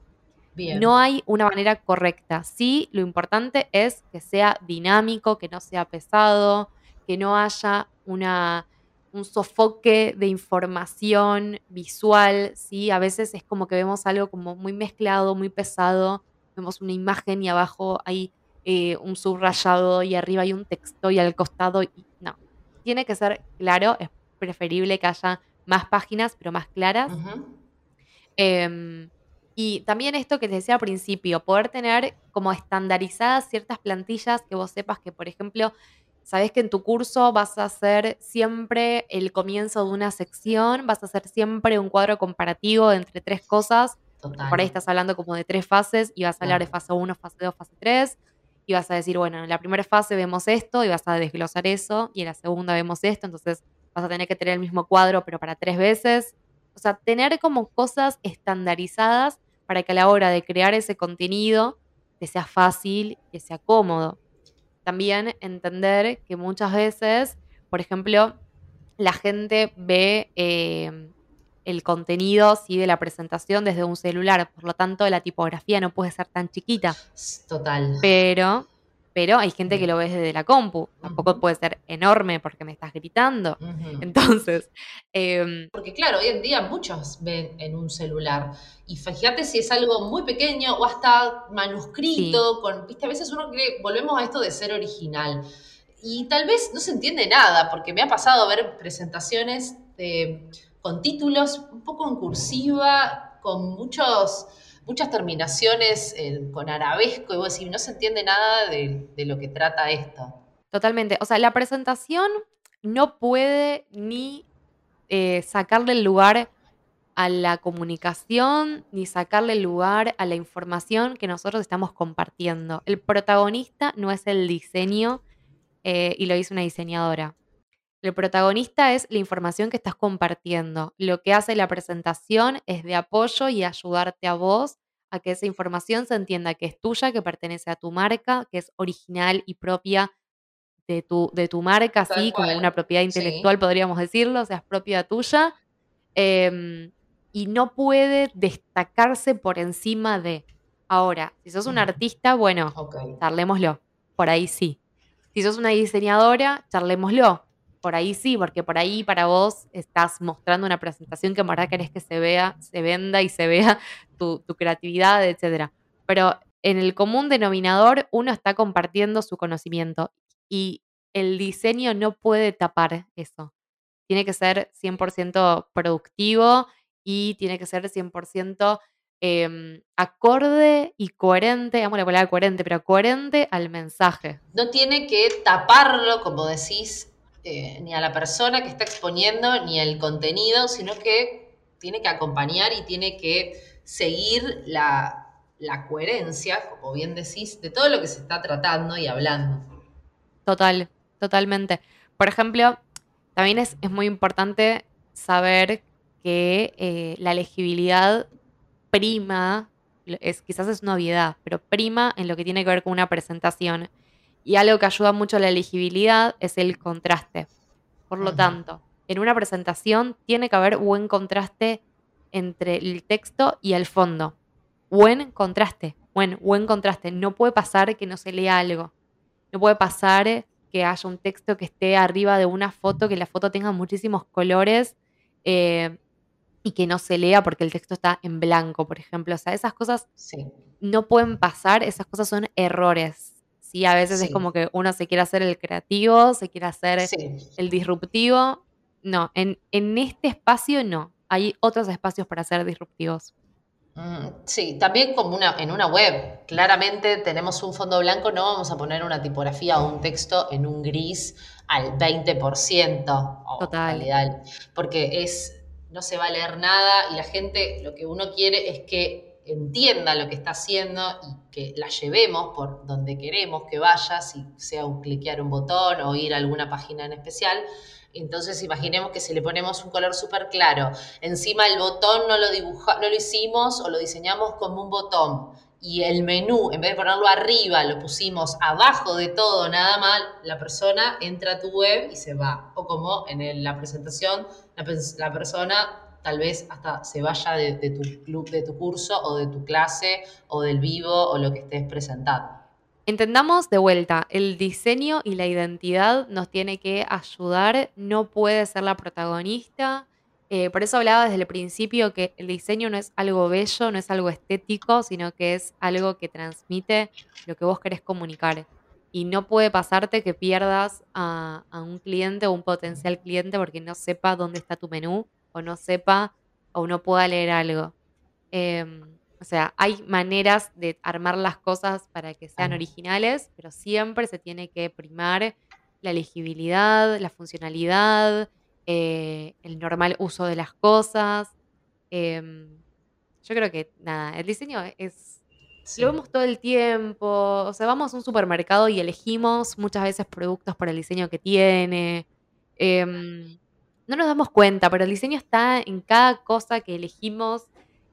Bien. No hay una manera correcta. Sí, lo importante es que sea dinámico, que no sea pesado, que no haya una, un sofoque de información visual. ¿sí? A veces es como que vemos algo como muy mezclado, muy pesado. Vemos una imagen y abajo hay eh, un subrayado y arriba hay un texto y al costado. Y, no, tiene que ser claro. Es preferible que haya más páginas, pero más claras. Em, y también esto que te decía al principio, poder tener como estandarizadas ciertas plantillas que vos sepas que, por ejemplo, sabes que en tu curso vas a hacer siempre el comienzo de una sección, vas a hacer siempre un cuadro comparativo entre tres cosas. Total. Por ahí estás hablando como de tres fases y vas a hablar de fase 1, fase 2, fase 3. Y vas a decir, bueno, en la primera fase vemos esto y vas a desglosar eso. Y en la segunda vemos esto. Entonces vas a tener que tener el mismo cuadro, pero para tres veces. O sea, tener como cosas estandarizadas para que a la hora de crear ese contenido te sea fácil, que sea cómodo. También entender que muchas veces, por ejemplo, la gente ve eh, el contenido ¿sí? de la presentación desde un celular, por lo tanto la tipografía no puede ser tan chiquita, Total. pero, pero hay gente que lo ve desde la compu, tampoco puede ser enorme porque me estás gritando. Entonces, em, Porque claro, hoy en día muchos ven en un celular. Y fíjate si es algo muy pequeño o hasta manuscrito, con, viste, a veces uno cree, volvemos a esto de ser original. Y tal vez no se entiende nada, porque me ha pasado ver presentaciones de- con títulos un poco en cursiva, con muchos, muchas terminaciones eh, con arabesco, y vos decís, no se entiende nada de, lo que trata esto. Totalmente. O sea, la presentación no puede ni eh, sacarle el lugar a la comunicación, ni sacarle el lugar a la información que nosotros estamos compartiendo. El protagonista no es el diseño eh, y lo hizo una diseñadora. El protagonista es la información que estás compartiendo. Lo que hace la presentación es de apoyo y ayudarte a vos a que esa información se entienda que es tuya, que pertenece a tu marca, que es original y propia de tu, de tu marca, así como una propiedad sí. intelectual, podríamos decirlo, o sea, es propia tuya. em, y no puede destacarse por encima de. Ahora, si sos un artista, bueno, Ok. charlémoslo. Por ahí sí. Si sos una diseñadora, charlémoslo. Por ahí sí, porque por ahí para vos estás mostrando una presentación que en verdad querés que se vea, se venda y se vea tu, creatividad, etc. Pero en el común denominador, uno está compartiendo su conocimiento y el diseño no puede tapar eso. Tiene que ser 100% productivo y tiene que ser 100% em, acorde y coherente, amo la palabra coherente, pero coherente al mensaje. no tiene que taparlo, como decís, eh, ni a la persona que está exponiendo, ni el contenido, sino que tiene que acompañar y tiene que seguir la, la coherencia, como bien decís, de todo lo que se está tratando y hablando. Total, totalmente. Por ejemplo, también es, es muy importante saber que eh, la legibilidad prima, es, quizás es una obviedad, pero prima en lo que tiene que ver con una presentación. Y algo que ayuda mucho a la legibilidad es el contraste. Por lo tanto, en una presentación tiene que haber buen contraste entre el texto y el fondo. Buen contraste, buen, buen contraste. No puede pasar que no se lea algo. No puede pasar que haya un texto que esté arriba de una foto, que la foto tenga muchísimos colores eh, y que no se lea porque el texto está en blanco, por ejemplo. O sea, esas cosas Sí. no pueden pasar, esas cosas son errores. Sí, a veces es como que uno se quiere hacer el creativo, se quiere hacer Sí. el disruptivo. No, en, en este espacio no. Hay otros espacios para ser disruptivos. Mm, Sí, también como una, en una web. Claramente tenemos un fondo blanco, no vamos a poner una tipografía o un texto en un gris al 20% o Total. porque es, no se va a leer nada y la gente lo que uno quiere es que entienda lo que está haciendo y que la llevemos por donde queremos que vaya, si sea un cliquear un botón o ir a alguna página en especial. Entonces imaginemos que si le ponemos un color súper claro, encima el botón no lo, dibuja, no lo hicimos o lo diseñamos como un botón y el menú, en vez de ponerlo arriba, lo pusimos abajo de todo, nada mal, la persona entra a tu web y se va. O como en la presentación, la, la persona tal vez hasta se vaya de, tu club, de tu curso o de tu clase o del vivo o lo que estés presentando. Entendamos de vuelta, el diseño y la identidad nos tiene que ayudar, no puede ser la protagonista. Eh, por eso hablaba desde el principio que el diseño no es algo bello, no es algo estético, sino que es algo que transmite lo que vos querés comunicar. Y no puede pasarte que pierdas a, a un cliente o un potencial cliente porque no sepa dónde está tu menú o no sepa o no pueda leer algo. Em, o sea, hay maneras de armar las cosas para que sean originales, pero siempre se tiene que primar la legibilidad, la funcionalidad, eh, el normal uso de las cosas. Em, yo creo que nada, el diseño es... Lo vemos todo el tiempo, o sea, vamos a un supermercado y elegimos muchas veces productos por el diseño que tiene. Em, no nos damos cuenta, pero el diseño está en cada cosa que elegimos.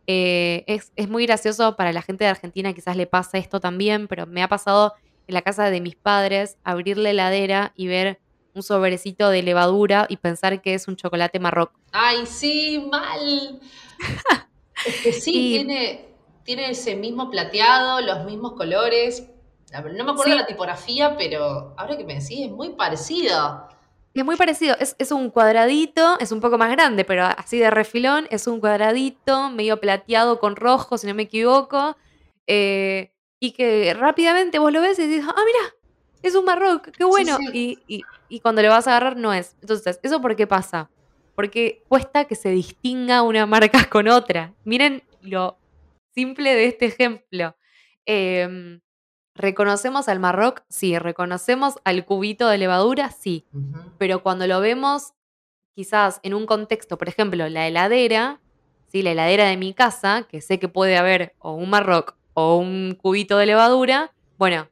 Eh, es, muy gracioso para la gente de Argentina, quizás le pasa esto también, pero me ha pasado en la casa de mis padres abrir la heladera y ver un sobrecito de levadura y pensar que es un chocolate marroco. Ay, sí, mal. es que sí, tiene, tiene ese mismo plateado, los mismos colores. No me acuerdo de la tipografía, pero ahora que me decís, es muy parecido. Es muy parecido, es, un cuadradito, es un poco más grande, pero así de refilón, es un cuadradito medio plateado con rojo, si no me equivoco, eh, y que rápidamente vos lo ves y dices, ah, mira, es un Marroc, qué bueno, Y, y, cuando le vas a agarrar no es. Entonces, ¿eso por qué pasa? Porque cuesta que se distinga una marca con otra. Miren lo simple de este ejemplo. Eh, ¿Reconocemos al Marroc? Sí. ¿Reconocemos al cubito de levadura? Sí. Pero cuando lo vemos quizás en un contexto, por ejemplo, la heladera, ¿sí? la heladera de mi casa, que sé que puede haber o un Marroc o un cubito de levadura, bueno,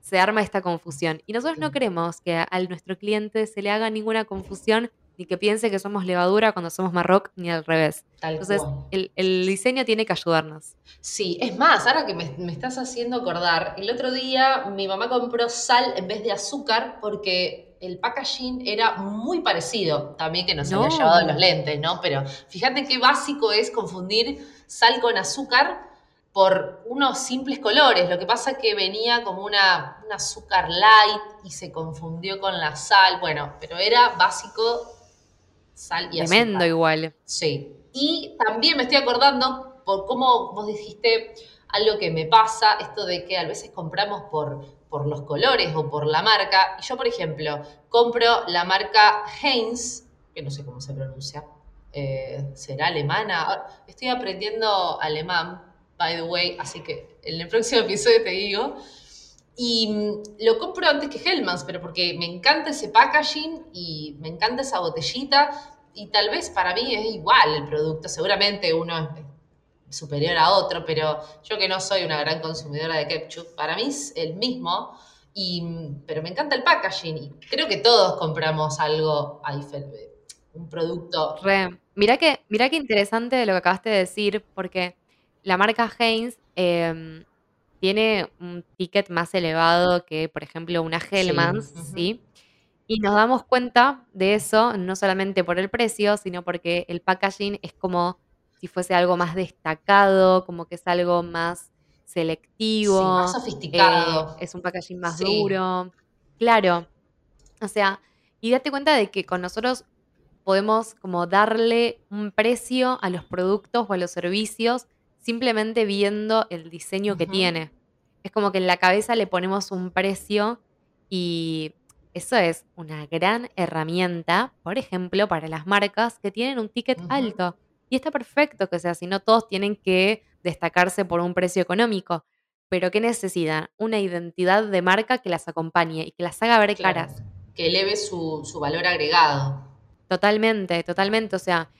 se arma esta confusión. Y nosotros no queremos que a nuestro cliente se le haga ninguna confusión ni que piense que somos levadura cuando somos marroc, ni al revés. Entonces, el, diseño tiene que ayudarnos. Sí, es más, ahora que me, estás haciendo acordar, el otro día mi mamá compró sal en vez de azúcar porque el packaging era muy parecido, también que nos había llevado los lentes, ¿no? Pero fíjate qué básico es confundir sal con azúcar por unos simples colores. Lo que pasa es que venía como una, un azúcar light y se confundió con la sal. Bueno, pero era básico sal y Tremendo igual. Sí. Y también me estoy acordando por cómo vos dijiste algo que me pasa, esto de que a veces compramos por, por los colores o por la marca. Y yo, por ejemplo, compro la marca Heinz, que no sé cómo se pronuncia, eh, será alemana. Estoy aprendiendo alemán, by the way, así que en el próximo episodio te digo. Y mm, lo compro antes que Hellmann's, pero porque me encanta ese packaging y me encanta esa botellita. Y tal vez para mí es igual el producto. Seguramente uno es superior a otro, pero yo que no soy una gran consumidora de ketchup, para mí es el mismo. Y, mm, pero me encanta el packaging y creo que todos compramos algo, un producto. Re. Mirá que, mira qué interesante lo que acabaste de decir, porque la marca Heinz em, tiene un ticket más elevado que, por ejemplo, una Hellmann's, sí, Y nos damos cuenta de eso no solamente por el precio, sino porque el packaging es como si fuese algo más destacado, como que es algo más selectivo. más sofisticado. Eh, es un packaging más duro. Claro. O sea, y date cuenta de que con nosotros podemos como darle un precio a los productos o a los servicios simplemente viendo el diseño que tiene. Es como que en la cabeza le ponemos un precio y eso es una gran herramienta, por ejemplo, para las marcas que tienen un ticket alto. Y está perfecto que sea así, no todos tienen que destacarse por un precio económico, pero que necesitan una identidad de marca que las acompañe y que las haga ver caras. que eleve su, su valor agregado. Totalmente, totalmente. O sea,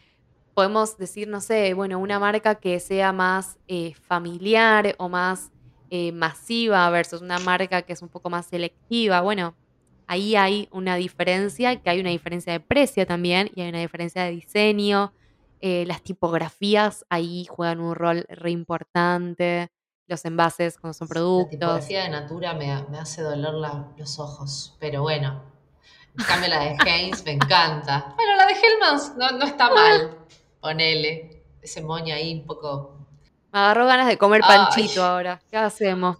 podemos decir, no sé, bueno, una marca que sea más eh, familiar o más eh, masiva versus una marca que es un poco más selectiva. Bueno, ahí hay una diferencia, que hay una diferencia de precio también y hay una diferencia de diseño. Eh, las tipografías ahí juegan un rol re importante. Los envases cuando son productos. La tipografía de Natura me, hace doler los ojos, pero bueno. En cambio la de Heinz me encanta. Bueno, la de Hellmans no, no está mal. Ponele. Ese moño ahí un poco. Me agarró ganas de comer panchito ahora. ¿Qué hacemos?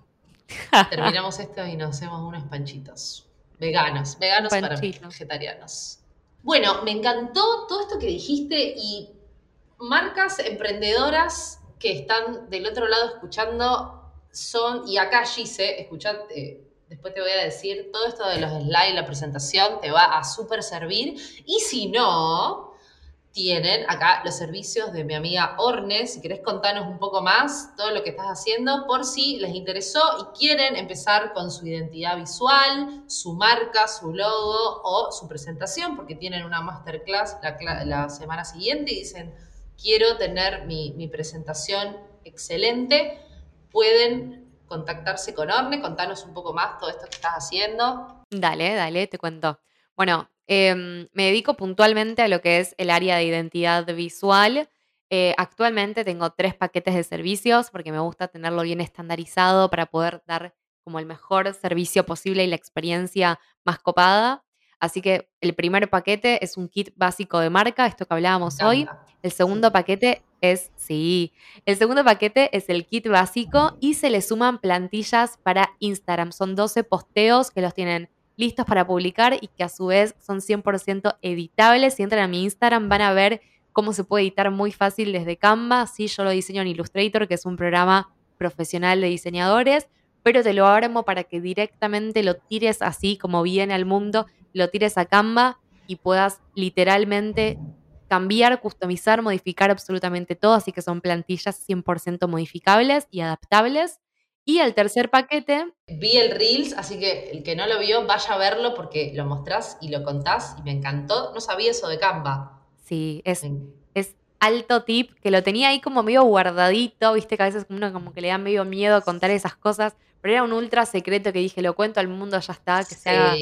Terminamos esto y nos hacemos unos panchitos. Veganos, veganos para vegetarianos. Bueno, me encantó todo esto que dijiste y marcas emprendedoras que están del otro lado escuchando son, y acá Gise, escuchate, después te voy a decir, todo esto de los slides, la presentación, te va a súper servir. Y si no, tienen acá los servicios de mi amiga Orne. Si querés contarnos un poco más todo lo que estás haciendo, por si les interesó y quieren empezar con su identidad visual, su marca, su logo o su presentación, porque tienen una masterclass la, semana siguiente y dicen, quiero tener mi, mi presentación excelente, pueden contactarse con Orne, contanos un poco más todo esto que estás haciendo. Dale, dale, te cuento. Bueno, Em, me dedico puntualmente a lo que es el área de identidad visual. Eh, actualmente tengo tres paquetes de servicios porque me gusta tenerlo bien estandarizado para poder dar como el mejor servicio posible y la experiencia más copada. Así que el primer paquete es un kit básico de marca, esto que hablábamos hoy. El segundo paquete es, sí, el segundo paquete es el kit básico y se le suman plantillas para Instagram. Son 12 posteos que los tienen listos para publicar y que a su vez son 100% editables. Si entran a mi Instagram van a ver cómo se puede editar muy fácil desde Canva. Sí, yo lo diseño en Illustrator, que es un programa profesional de diseñadores, pero te lo armo para que directamente lo tires así como viene al mundo, lo tires a Canva y puedas literalmente cambiar, customizar, modificar absolutamente todo, así que son plantillas 100% modificables y adaptables. Y el tercer paquete. Vi el Reels, así que el que no lo vio, vaya a verlo porque lo mostrás y lo contás y me encantó. No sabía eso de Canva. Sí, es, es alto tip, que lo tenía ahí como medio guardadito, viste que a veces uno como que le da medio miedo contar esas cosas, pero era un ultra secreto que dije, lo cuento al mundo, ya está, que, sea,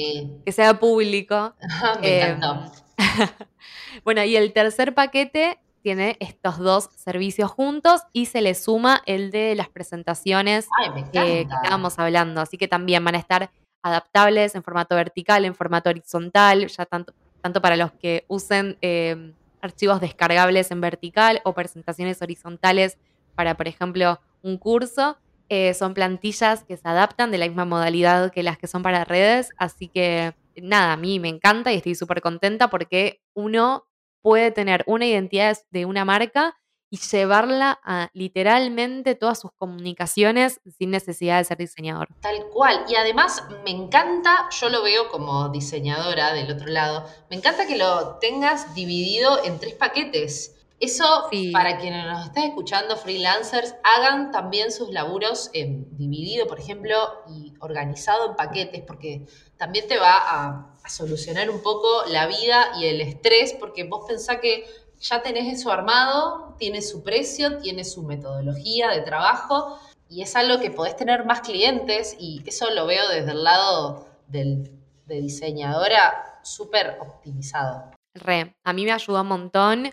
que sea público. me encantó. Em, bueno, y el tercer paquete tiene estos dos servicios juntos y se le suma el de las presentaciones que estábamos hablando. Así que también van a estar adaptables en formato vertical, en formato horizontal, ya tanto, tanto para los que usen eh, archivos descargables en vertical o presentaciones horizontales para, por ejemplo, un curso. Eh, son plantillas que se adaptan de la misma modalidad que las que son para redes. Así que nada, a mí me encanta y estoy súper contenta porque uno puede tener una identidad de una marca y llevarla a literalmente todas sus comunicaciones sin necesidad de ser diseñador. Tal cual. Y además me encanta, yo lo veo como diseñadora del otro lado, me encanta que lo tengas dividido en tres paquetes. Eso, para quienes nos están escuchando, freelancers, hagan también sus laburos en dividido, por ejemplo, y organizado en paquetes, porque también te va a, solucionar un poco la vida y el estrés, porque vos pensás que ya tenés eso armado, tiene su precio, tiene su metodología de trabajo, y es algo que podés tener más clientes, y eso lo veo desde el lado del, de diseñadora súper optimizado. Re, a mí me ayudó un montón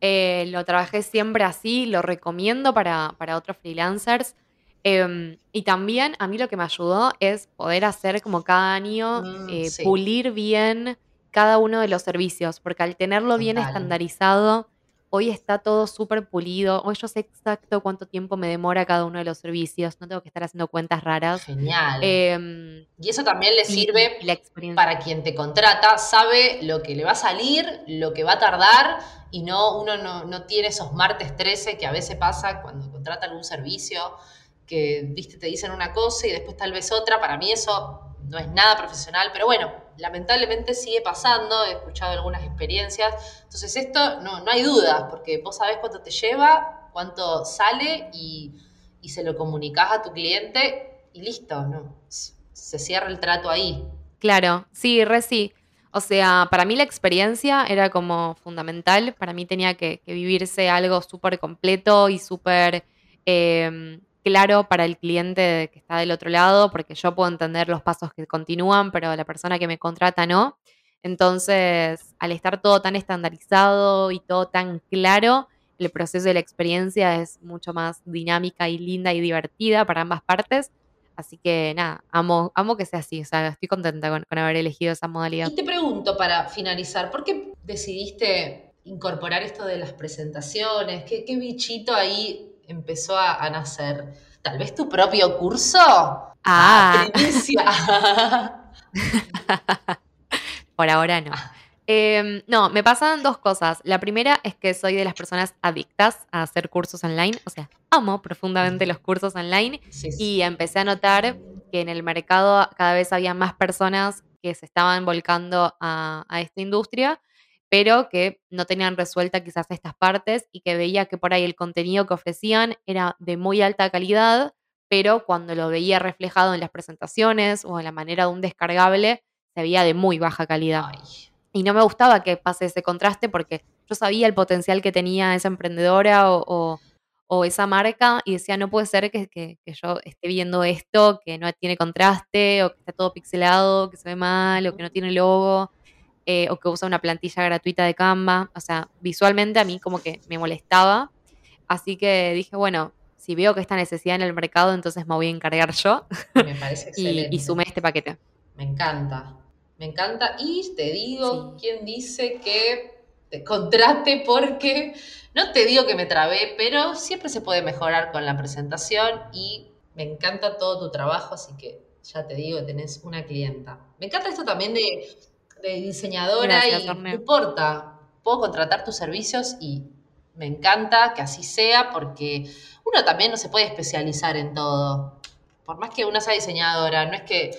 eh, lo trabajé siempre así, lo recomiendo para, otros freelancers. Em, y también a mí lo que me ayudó es poder hacer como cada año, mm, eh, pulir bien cada uno de los servicios, porque al tenerlo bien estandarizado, Hoy está todo súper pulido. Hoy yo sé exacto cuánto tiempo me demora cada uno de los servicios. No tengo que estar haciendo cuentas raras. Genial. Em, y eso también le sirve para quien te contrata. Sabe lo que le va a salir, lo que va a tardar y no uno no, no tiene esos martes 13 que a veces pasa cuando contrata algún servicio que viste te dicen una cosa y después tal vez otra. Para mí eso no es nada profesional, pero bueno, lamentablemente sigue pasando, he escuchado algunas experiencias. Entonces esto no, no hay duda, porque vos sabés cuánto te lleva, cuánto sale y, se lo comunicás a tu cliente y listo, ¿no? Se cierra el trato ahí. Claro, sí, re sí. O sea, para mí la experiencia era como fundamental. Para mí tenía que, vivirse algo súper completo y súper em, claro para el cliente que está del otro lado, porque yo puedo entender los pasos que continúan, pero la persona que me contrata no. Entonces, al estar todo tan estandarizado y todo tan claro, el proceso de la experiencia es mucho más dinámica y linda y divertida para ambas partes. Así que nada, amo, amo que sea así, o sea, estoy contenta con, haber elegido esa modalidad. Y te pregunto para finalizar, ¿por qué decidiste incorporar esto de las presentaciones? ¿Qué, bichito ahí empezó a, nacer? ¿Tal vez tu propio curso? Ah. Por ahora no. Em, no, me pasan dos cosas. La primera es que soy de las personas adictas a hacer cursos online. O sea, amo profundamente los cursos online. Y empecé a notar que en el mercado cada vez había más personas que se estaban volcando a, esta industria, pero que no tenían resuelta quizás estas partes y que veía que por ahí el contenido que ofrecían era de muy alta calidad, pero cuando lo veía reflejado en las presentaciones o en la manera de un descargable, se veía de muy baja calidad. Y no me gustaba que pase ese contraste porque yo sabía el potencial que tenía esa emprendedora o, esa marca y decía, no puede ser que, yo esté viendo esto, que no tiene contraste o que está todo pixelado, que se ve mal o que no tiene logo eh, o que usa una plantilla gratuita de Canva. O sea, visualmente a mí como que me molestaba. Así que dije, bueno, si veo que esta necesidad en el mercado, entonces me voy a encargar yo. Me parece excelente. y, y sumé este paquete. Me encanta. Me encanta. Y te digo, ¿quién dice que te contrate? Porque no te digo que me trabé, pero siempre se puede mejorar con la presentación y me encanta todo tu trabajo, así que ya te digo, tenés una clienta. Me encanta esto también de, diseñadora y no importa, puedo contratar tus servicios y me encanta que así sea porque uno también no se puede especializar en todo. Por más que uno sea diseñadora, no es que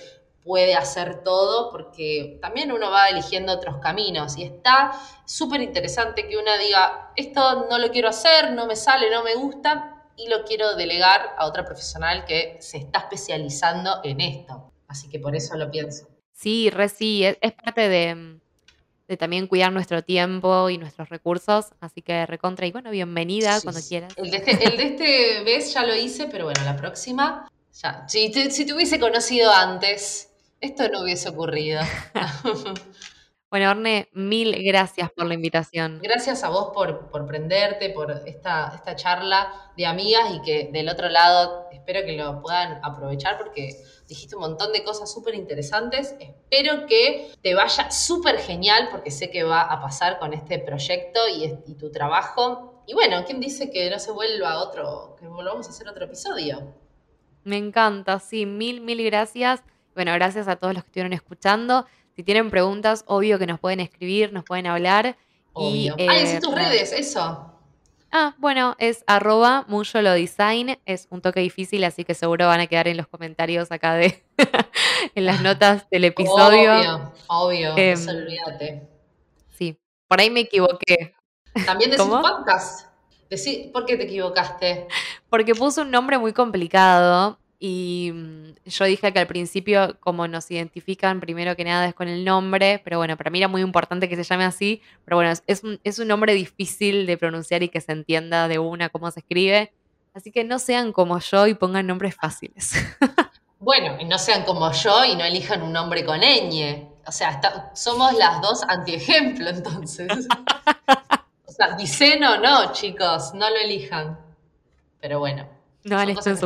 puede hacer todo porque también uno va eligiendo otros caminos y está súper interesante que uno diga, esto no lo quiero hacer, no me sale, no me gusta y lo quiero delegar a otra profesional que se está especializando en esto. Así que por eso lo pienso. Sí, re sí, es, parte de, también cuidar nuestro tiempo y nuestros recursos, así que recontra y bueno, bienvenida cuando quieras. El de, este, el de este vez ya lo hice, pero bueno, la próxima ya. Si si te hubiese conocido antes, esto no hubiese ocurrido. bueno, Orne, mil gracias por la invitación. Gracias a vos por, por prenderte, por esta, esta charla de amigas y que del otro lado espero que lo puedan aprovechar porque dijiste un montón de cosas súper interesantes. Espero que te vaya súper genial porque sé que va a pasar con este proyecto y, y, tu trabajo. Y bueno, ¿quién dice que no se vuelva otro, que volvamos a hacer otro episodio? Me encanta, sí, mil, mil gracias. Bueno, gracias a todos los que estuvieron escuchando. Si tienen preguntas, obvio que nos pueden escribir, nos pueden hablar. Obvio. Y, ah, tus redes, eso. Ah, bueno, es arroba design. Es un toque difícil, así que seguro van a quedar en los comentarios acá de en las notas del episodio. Obvio, obvio, eh, olvídate. Sí, por ahí me equivoqué. También decís podcast. ¿Por qué te equivocaste? Porque puse un nombre muy complicado y mm, yo dije que al principio, como nos identifican, primero que nada es con el nombre, pero bueno, para mí era muy importante que se llame así, pero bueno, es un, es un nombre difícil de pronunciar y que se entienda de una cómo se escribe. Así que no sean como yo y pongan nombres fáciles. Bueno, y no sean como yo y no elijan un nombre con ñ. O sea, somos las dos antiejemplo entonces. o sea, dicen o no, chicos, no lo elijan. Pero bueno. No en sus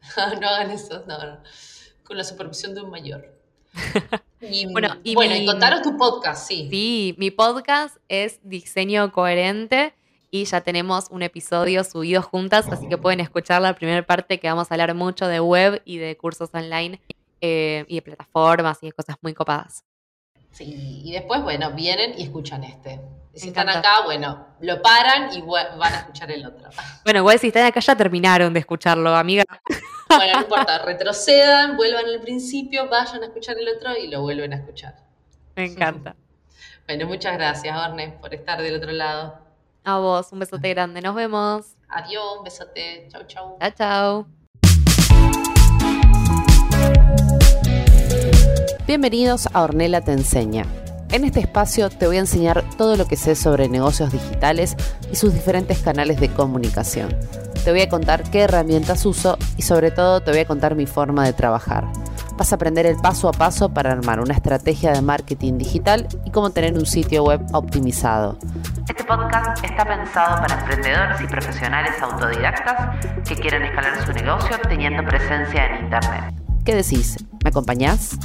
no hagan eso, no, no. Con la supervisión de un mayor. Y, bueno, y, bueno y contaros tu podcast, sí. Sí, mi podcast es Diseño Coherente y ya tenemos un episodio subido juntas, así que pueden escuchar la primera parte que vamos a hablar mucho de web y de cursos online eh, y de plataformas y de cosas muy copadas. Sí, y después, bueno, vienen y escuchan este. Si están acá, bueno, lo paran y van a escuchar el otro. Bueno, igual si están acá ya terminaron de escucharlo, amiga. Bueno, no importa, retrocedan, vuelvan al principio, vayan a escuchar el otro y lo vuelven a escuchar. Me encanta. Bueno, muchas gracias, Orne, por estar del otro lado. A vos, un besote grande, nos vemos. Adiós, un besote. Chau, chau. Chao, chau. Bienvenidos a Ornella Te Enseña. En este espacio te voy a enseñar todo lo que sé sobre negocios digitales y sus diferentes canales de comunicación. Te voy a contar qué herramientas uso y sobre todo te voy a contar mi forma de trabajar. Vas a aprender el paso a paso para armar una estrategia de marketing digital y cómo tener un sitio web optimizado. Este podcast está pensado para emprendedores y profesionales autodidactas que quieren escalar su negocio teniendo presencia en Internet. ¿Qué decís? ¿Me acompañás?